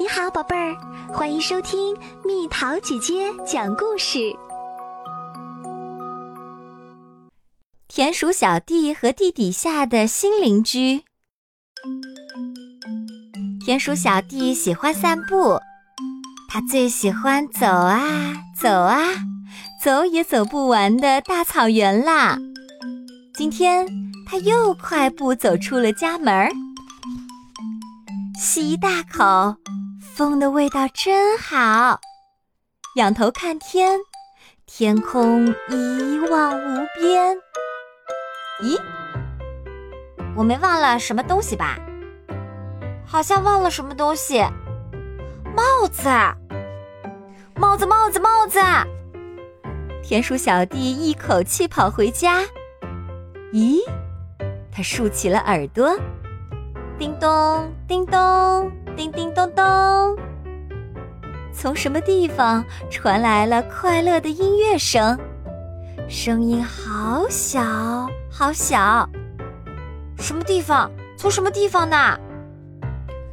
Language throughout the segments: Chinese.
你好，宝贝儿，欢迎收听蜜桃姐姐讲故事。田鼠小弟和地底下的新邻居。田鼠小弟喜欢散步，他最喜欢走啊走啊，走也走不完的大草原啦。今天他又快步走出了家门儿，吸一大口。风的味道真好，仰头看天，天空一望无边。咦，我没忘了什么东西吧？好像忘了什么东西。帽子，帽子，帽子，帽子！田鼠小弟一口气跑回家。咦，他竖起了耳朵。叮咚，叮咚。叮叮咚咚，从什么地方传来了快乐的音乐声？声音好小，好小。什么地方？从什么地方呢？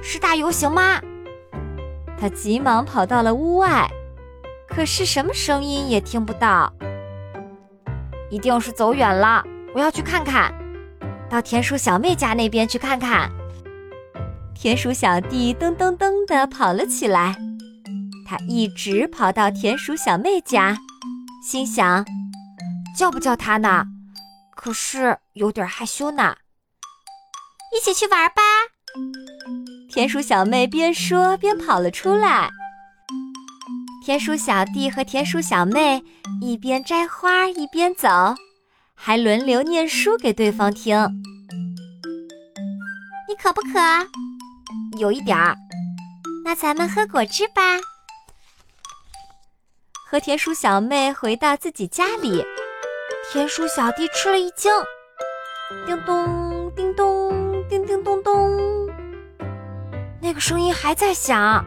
是大游行吗？他急忙跑到了屋外，可是什么声音也听不到。一定是走远了，我要去看看，到田鼠小妹家那边去看看。田鼠小弟噔噔噔地跑了起来，他一直跑到田鼠小妹家，心想：叫不叫她呢？可是有点害羞呢。一起去玩吧！田鼠小妹边说边跑了出来。田鼠小弟和田鼠小妹一边摘花一边走，还轮流念书给对方听。你渴不渴？有一点儿，那咱们喝果汁吧。和田鼠小妹回到自己家里，田鼠小弟吃了一惊，叮咚，叮咚，叮叮咚咚，那个声音还在响，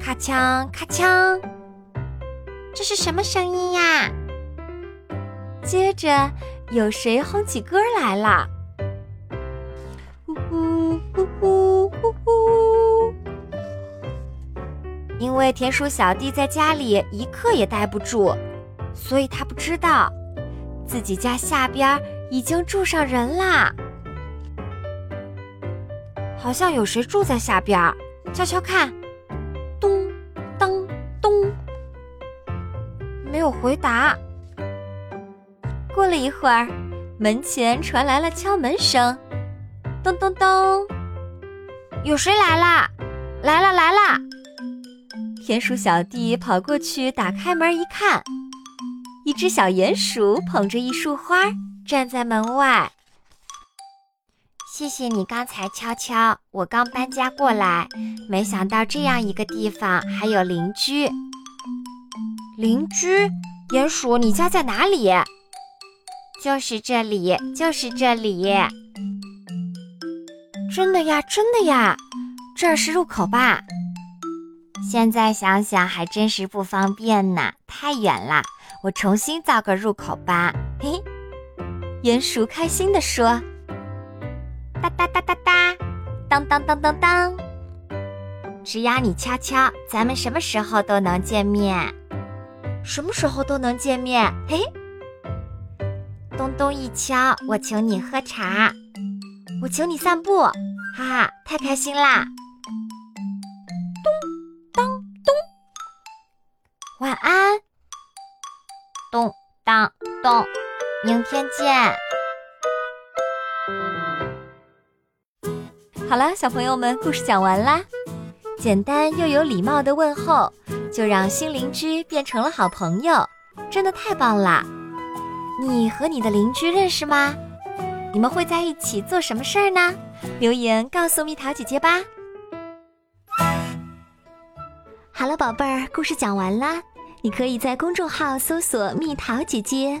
咔锵，咔锵，这是什么声音呀？接着有谁哼起歌来了？因为田鼠小弟在家里一刻也待不住，所以他不知道自己家下边已经住上人啦。好像有谁住在下边，悄悄看，咚当咚，没有回答。过了一会儿，门前传来了敲门声，咚咚咚。有谁来啦？来了来了！田鼠小弟跑过去打开门一看，一只小鼹鼠捧着一束花站在门外。谢谢你刚才敲敲，我刚搬家过来，没想到这样一个地方还有邻居。邻居，鼹鼠，你家在哪里？就是这里，就是这里。真的呀，真的呀，这是入口吧？现在想想还真是不方便呢，太远了。我重新造个入口吧。嘿，鼹鼠开心地说：“哒哒哒哒哒，当当当当当，只要你敲敲，咱们什么时候都能见面。什么时候都能见面？嘿，咚咚一敲，我请你喝茶。”我请你散步，哈哈，太开心啦！明天见。好了，小朋友们，故事讲完啦。简单又有礼貌的问候，就让新邻居变成了好朋友，真的太棒啦！你和你的邻居认识吗？你们会在一起做什么事儿呢？留言告诉蜜桃姐姐吧。好了，宝贝儿，故事讲完啦。你可以在公众号搜索“蜜桃姐姐”，